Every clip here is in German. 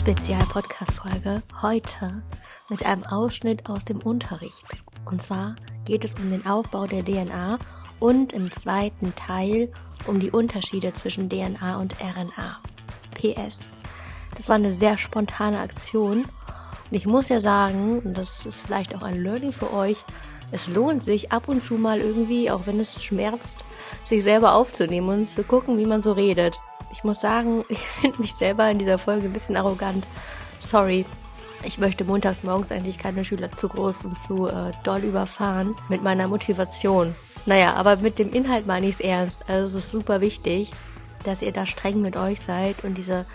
Spezial-Podcast-Folge heute mit einem Ausschnitt aus dem Unterricht. Und zwar geht es um den Aufbau der DNA und im zweiten Teil um die Unterschiede zwischen DNA und RNA. PS. Das war eine sehr spontane Aktion. Und ich muss ja sagen, und das ist vielleicht auch ein Learning für euch, es lohnt sich ab und zu mal irgendwie, auch wenn es schmerzt, sich selber aufzunehmen und zu gucken, wie man so redet. Ich muss sagen, ich finde mich selber in dieser Folge ein bisschen arrogant. Sorry. Ich möchte montags morgens eigentlich keine Schüler zu groß und zu äh, doll überfahren mit meiner Motivation. Naja, aber mit dem Inhalt meine ich es ernst. Also es ist super wichtig, dass ihr da streng mit euch seid und diese,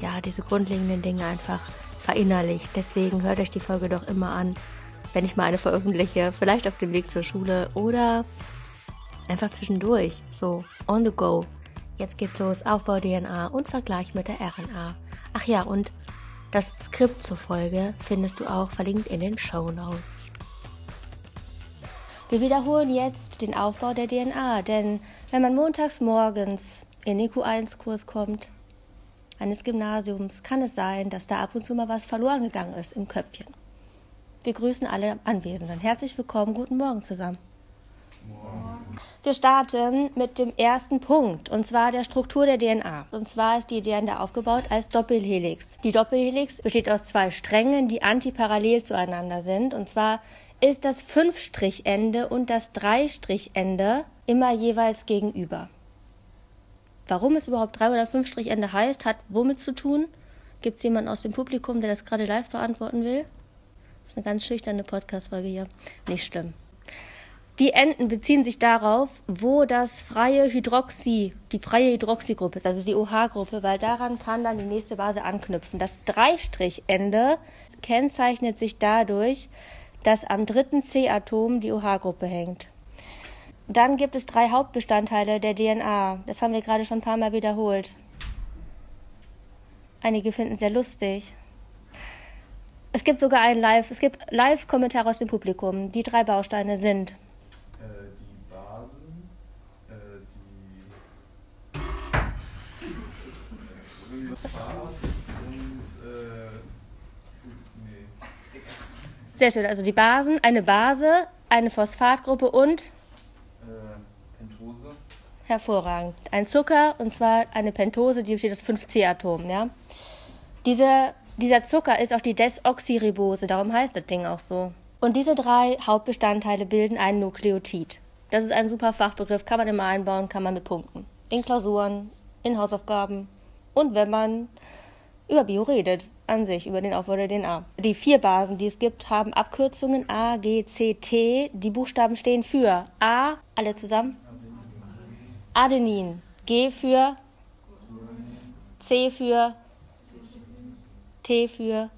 ja, diese grundlegenden Dinge einfach verinnerlicht. Deswegen hört euch die Folge doch immer an, wenn ich mal eine veröffentliche. Vielleicht auf dem Weg zur Schule oder einfach zwischendurch. So, on the go. Jetzt geht's los, Aufbau DNA und Vergleich mit der RNA. Ach ja, und das Skript zur Folge findest du auch verlinkt in den Show Notes. Wir wiederholen jetzt den Aufbau der DNA, denn wenn man montags morgens in den Q1-Kurs kommt, eines Gymnasiums, kann es sein, dass da ab und zu mal was verloren gegangen ist im Köpfchen. Wir grüßen alle Anwesenden. Herzlich willkommen, guten Morgen zusammen. Wir starten mit dem ersten Punkt, und zwar der Struktur der DNA. Und zwar ist die DNA aufgebaut als Doppelhelix. Die Doppelhelix besteht aus zwei Strängen, die antiparallel zueinander sind. Und zwar ist das Fünfstrichende und das Dreistrichende immer jeweils gegenüber. Warum es überhaupt drei oder fünf Strichende heißt, hat womit zu tun? Gibt es jemanden aus dem Publikum, der das gerade live beantworten will? Das ist eine ganz schüchterne Podcast-Folge hier. Nicht schlimm. Die Enden beziehen sich darauf, wo das freie Hydroxy, die freie Hydroxygruppe ist, also die OH-Gruppe, weil daran kann dann die nächste Base anknüpfen. Das Dreistrichende kennzeichnet sich dadurch, dass am dritten C-Atom die OH-Gruppe hängt. Dann gibt es drei Hauptbestandteile der DNA. Das haben wir gerade schon ein paar Mal wiederholt. Einige finden es sehr lustig. Es gibt sogar einen Live, es gibt Live-Kommentare aus dem Publikum. Die drei Bausteine sind Sehr schön. Also die Basen, eine Base, eine Phosphatgruppe und äh, Pentose. Hervorragend. Ein Zucker und zwar eine Pentose, die besteht aus 5C-Atomen. Ja? Diese, dieser Zucker ist auch die Desoxyribose, darum heißt das Ding auch so. Und diese drei Hauptbestandteile bilden ein Nukleotid. Das ist ein super Fachbegriff, kann man immer einbauen, kann man mit Punkten. In Klausuren, in Hausaufgaben und wenn man über Bio redet, an sich, über den Aufbau der DNA. Die vier Basen, die es gibt, haben Abkürzungen A, G, C, T. Die Buchstaben stehen für A, alle zusammen? Adenin. G für C für T für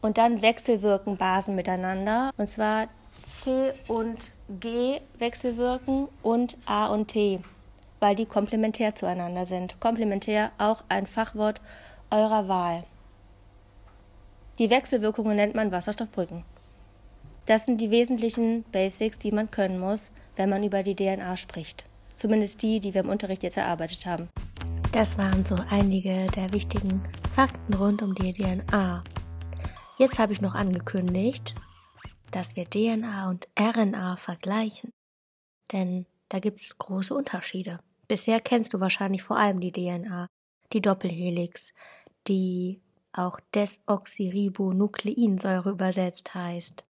und dann wechselwirken Basen miteinander und zwar C und G wechselwirken und A und T, weil die komplementär zueinander sind. Komplementär auch ein Fachwort eurer Wahl. Die Wechselwirkungen nennt man Wasserstoffbrücken. Das sind die wesentlichen Basics, die man können muss, wenn man über die DNA spricht. Zumindest die, die wir im Unterricht jetzt erarbeitet haben. Das waren so einige der wichtigen Fakten rund um die DNA. Jetzt habe ich noch angekündigt, dass wir DNA und RNA vergleichen. Denn da gibt es große Unterschiede. Bisher kennst du wahrscheinlich vor allem die DNA, die Doppelhelix, die auch Desoxyribonukleinsäure übersetzt heißt.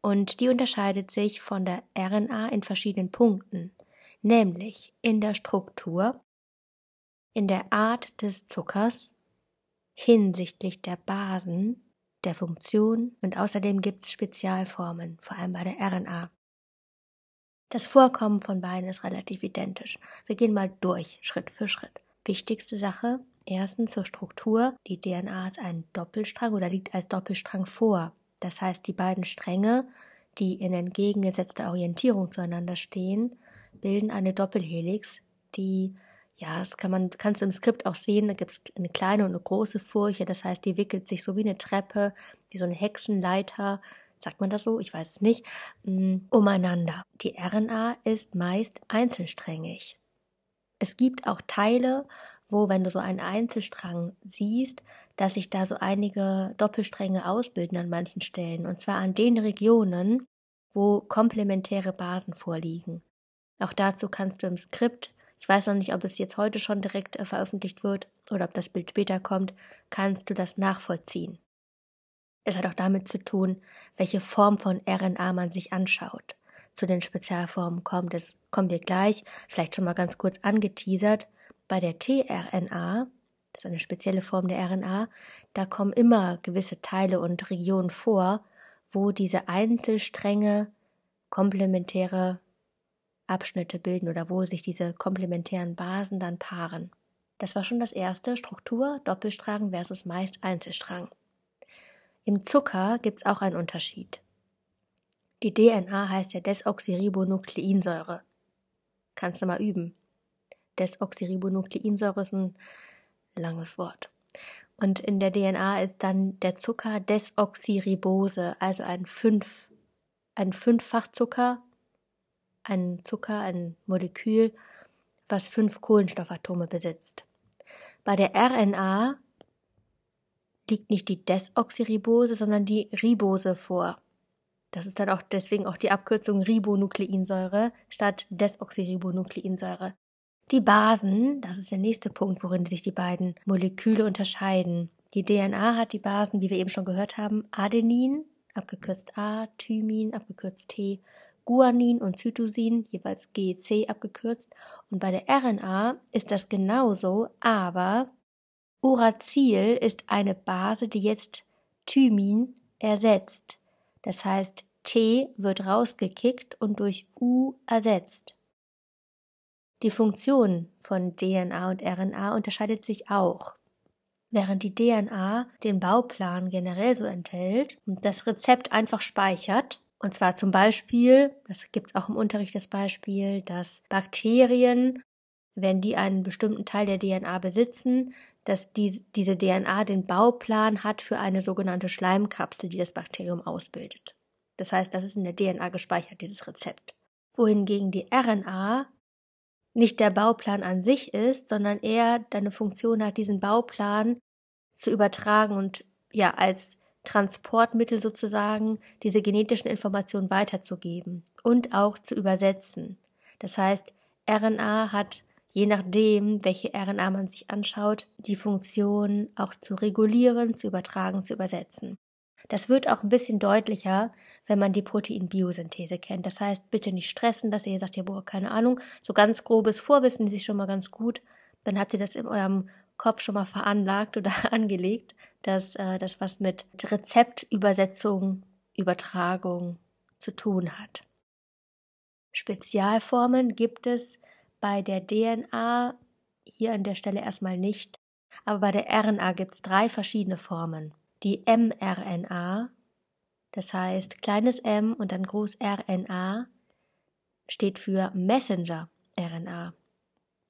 Und die unterscheidet sich von der RNA in verschiedenen Punkten, nämlich in der Struktur, in der Art des Zuckers, hinsichtlich der Basen, der Funktion und außerdem gibt es Spezialformen, vor allem bei der RNA. Das Vorkommen von beiden ist relativ identisch. Wir gehen mal durch, Schritt für Schritt. Wichtigste Sache, Erstens zur Struktur. Die DNA ist ein Doppelstrang oder liegt als Doppelstrang vor. Das heißt, die beiden Stränge, die in entgegengesetzter Orientierung zueinander stehen, bilden eine Doppelhelix, die ja, das kann man, kannst du im Skript auch sehen, da gibt es eine kleine und eine große Furche, das heißt, die wickelt sich so wie eine Treppe, wie so eine Hexenleiter, sagt man das so? Ich weiß es nicht, mm, umeinander. Die RNA ist meist einzelsträngig. Es gibt auch Teile, wo, wenn du so einen Einzelstrang siehst, dass sich da so einige Doppelstränge ausbilden an manchen Stellen, und zwar an den Regionen, wo komplementäre Basen vorliegen. Auch dazu kannst du im Skript, ich weiß noch nicht, ob es jetzt heute schon direkt äh, veröffentlicht wird oder ob das Bild später kommt, kannst du das nachvollziehen. Es hat auch damit zu tun, welche Form von RNA man sich anschaut. Zu den Spezialformen kommt es, kommen wir gleich, vielleicht schon mal ganz kurz angeteasert. Bei der tRNA, das ist eine spezielle Form der RNA, da kommen immer gewisse Teile und Regionen vor, wo diese Einzelstränge komplementäre Abschnitte bilden oder wo sich diese komplementären Basen dann paaren. Das war schon das erste, Struktur, Doppelstrang versus meist Einzelstrang. Im Zucker gibt es auch einen Unterschied. Die DNA heißt ja Desoxyribonukleinsäure. Kannst du mal üben. Desoxyribonukleinsäure ist ein langes Wort. Und in der DNA ist dann der Zucker Desoxyribose, also ein fünf, ein Fünffachzucker, ein Zucker, ein Molekül, was fünf Kohlenstoffatome besitzt. Bei der RNA liegt nicht die Desoxyribose, sondern die Ribose vor. Das ist dann auch deswegen auch die Abkürzung Ribonukleinsäure statt Desoxyribonukleinsäure. Die Basen, das ist der nächste Punkt, worin sich die beiden Moleküle unterscheiden. Die DNA hat die Basen, wie wir eben schon gehört haben, Adenin, abgekürzt A, Thymin, abgekürzt T, Guanin und Cytosin, jeweils GC abgekürzt. Und bei der RNA ist das genauso, aber Uracil ist eine Base, die jetzt Thymin ersetzt. Das heißt, T wird rausgekickt und durch U ersetzt. Die Funktion von DNA und RNA unterscheidet sich auch. Während die DNA den Bauplan generell so enthält und das Rezept einfach speichert, und zwar zum Beispiel, das gibt es auch im Unterricht das Beispiel, dass Bakterien, wenn die einen bestimmten Teil der DNA besitzen, dass die, diese DNA den Bauplan hat für eine sogenannte Schleimkapsel, die das Bakterium ausbildet. Das heißt, das ist in der DNA gespeichert, dieses Rezept. Wohingegen die RNA nicht der Bauplan an sich ist, sondern eher deine Funktion hat, diesen Bauplan zu übertragen und ja als Transportmittel sozusagen diese genetischen Informationen weiterzugeben und auch zu übersetzen. Das heißt, RNA hat je nachdem, welche RNA man sich anschaut, die Funktion auch zu regulieren, zu übertragen, zu übersetzen. Das wird auch ein bisschen deutlicher, wenn man die Proteinbiosynthese kennt. Das heißt, bitte nicht stressen, dass ihr sagt, ja, boah, keine Ahnung. So ganz grobes Vorwissen ist schon mal ganz gut. Dann habt ihr das in eurem Kopf schon mal veranlagt oder angelegt, dass äh, das was mit Rezeptübersetzung, Übertragung zu tun hat. Spezialformen gibt es bei der DNA hier an der Stelle erstmal nicht, aber bei der RNA gibt es drei verschiedene Formen die mRNA, das heißt kleines m und dann groß RNA, steht für Messenger RNA.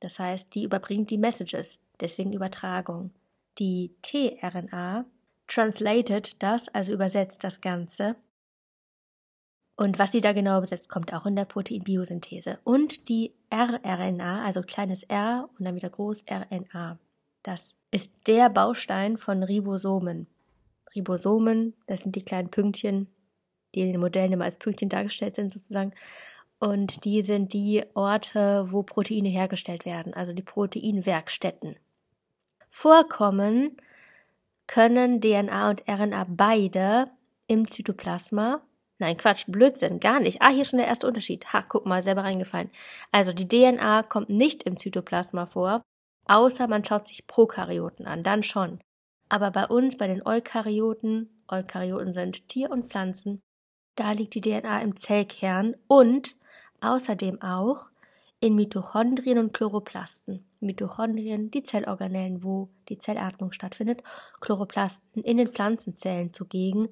Das heißt, die überbringt die Messages, deswegen Übertragung. Die tRNA translated das, also übersetzt das Ganze. Und was sie da genau übersetzt, kommt auch in der Proteinbiosynthese. Und die rRNA, also kleines r und dann wieder groß RNA. Das ist der Baustein von Ribosomen. Ribosomen, das sind die kleinen Pünktchen, die in den Modellen immer als Pünktchen dargestellt sind sozusagen. Und die sind die Orte, wo Proteine hergestellt werden, also die Proteinwerkstätten. Vorkommen können DNA und RNA beide im Zytoplasma. Nein, Quatsch, Blödsinn, gar nicht. Ah, hier ist schon der erste Unterschied. Ha, guck mal, selber reingefallen. Also die DNA kommt nicht im Zytoplasma vor, außer man schaut sich Prokaryoten an, dann schon. Aber bei uns, bei den Eukaryoten, Eukaryoten sind Tier und Pflanzen, da liegt die DNA im Zellkern und außerdem auch in Mitochondrien und Chloroplasten. Mitochondrien, die Zellorganellen, wo die Zellatmung stattfindet, Chloroplasten in den Pflanzenzellen zugegen,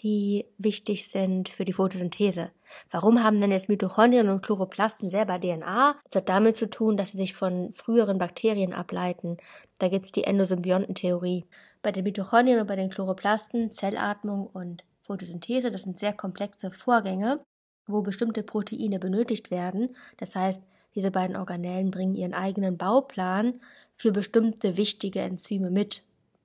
die wichtig sind für die Photosynthese. Warum haben denn jetzt Mitochondrien und Chloroplasten selber DNA? Das hat damit zu tun, dass sie sich von früheren Bakterien ableiten. Da gibt's die Endosymbiontentheorie. Bei den Mitochondrien und bei den Chloroplasten, Zellatmung und Photosynthese, das sind sehr komplexe Vorgänge, wo bestimmte Proteine benötigt werden. Das heißt, Diese beiden Organellen bringen ihren eigenen Bauplan für bestimmte wichtige Enzyme mit,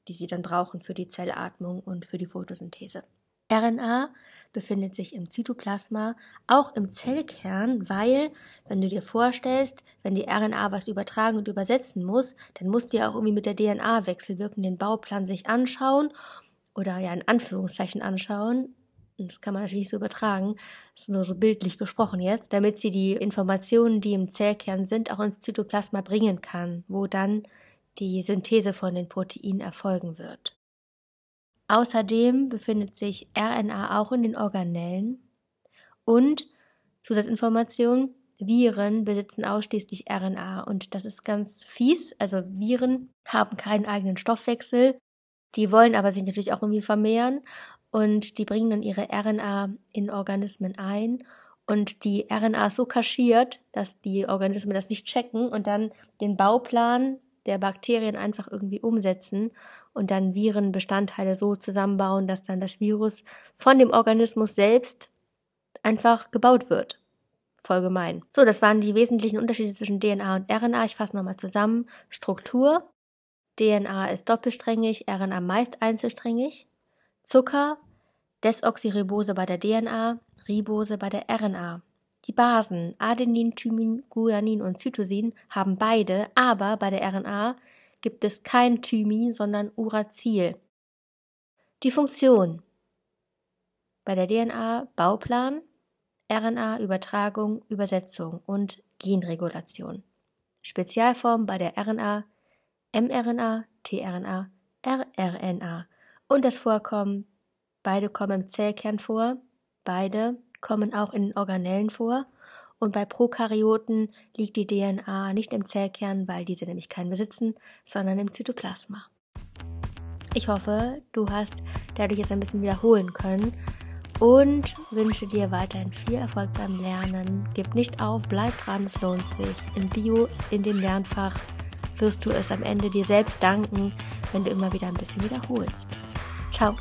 die sie dann brauchen für die Zellatmung und für die Photosynthese. RNA befindet sich im Zytoplasma, auch im Zellkern, weil, wenn du dir vorstellst, wenn die RNA was übertragen und übersetzen muss, dann muss die auch irgendwie mit der DNA wechselwirken, den Bauplan sich anschauen oder ja in Anführungszeichen anschauen. Das kann man natürlich so übertragen, das ist nur so bildlich gesprochen jetzt, damit sie die Informationen, die im Zellkern sind, auch ins Zytoplasma bringen kann, wo dann die Synthese von den Proteinen erfolgen wird. Außerdem befindet sich RNA auch in den Organellen. Und Zusatzinformation, Viren besitzen ausschließlich RNA und das ist ganz fies. Also Viren haben keinen eigenen Stoffwechsel, die wollen aber sich natürlich auch irgendwie vermehren. Und die bringen dann ihre RNA in Organismen ein. Und die RNA so kaschiert, dass die Organismen das nicht checken und dann den Bauplan der Bakterien einfach irgendwie umsetzen und dann Virenbestandteile so zusammenbauen, dass dann das Virus von dem Organismus selbst einfach gebaut wird. Voll gemein. So, das waren die wesentlichen Unterschiede zwischen DNA und RNA. Ich fasse nochmal zusammen. Struktur. DNA ist doppelsträngig, RNA meist einzelsträngig. Zucker. Desoxyribose bei der DNA, Ribose bei der RNA. Die Basen Adenin, Thymin, Guanin und Cytosin haben beide, aber bei der RNA gibt es kein Thymin, sondern Uracil. Die Funktion bei der DNA Bauplan, RNA Übertragung, Übersetzung und Genregulation. Spezialform bei der RNA mRNA, tRNA, rRNA und das Vorkommen, beide kommen im Zellkern vor, beide kommen auch in Organellen vor und bei Prokaryoten liegt die DNA nicht im Zellkern, weil diese nämlich keinen besitzen, sondern im Zytoplasma. Ich hoffe, du hast dadurch jetzt ein bisschen wiederholen können und wünsche dir weiterhin viel Erfolg beim Lernen. Gib nicht auf, bleib dran, es lohnt sich. In Bio, in dem Lernfach, wirst du es am Ende dir selbst danken, wenn du immer wieder ein bisschen wiederholst. Ciao.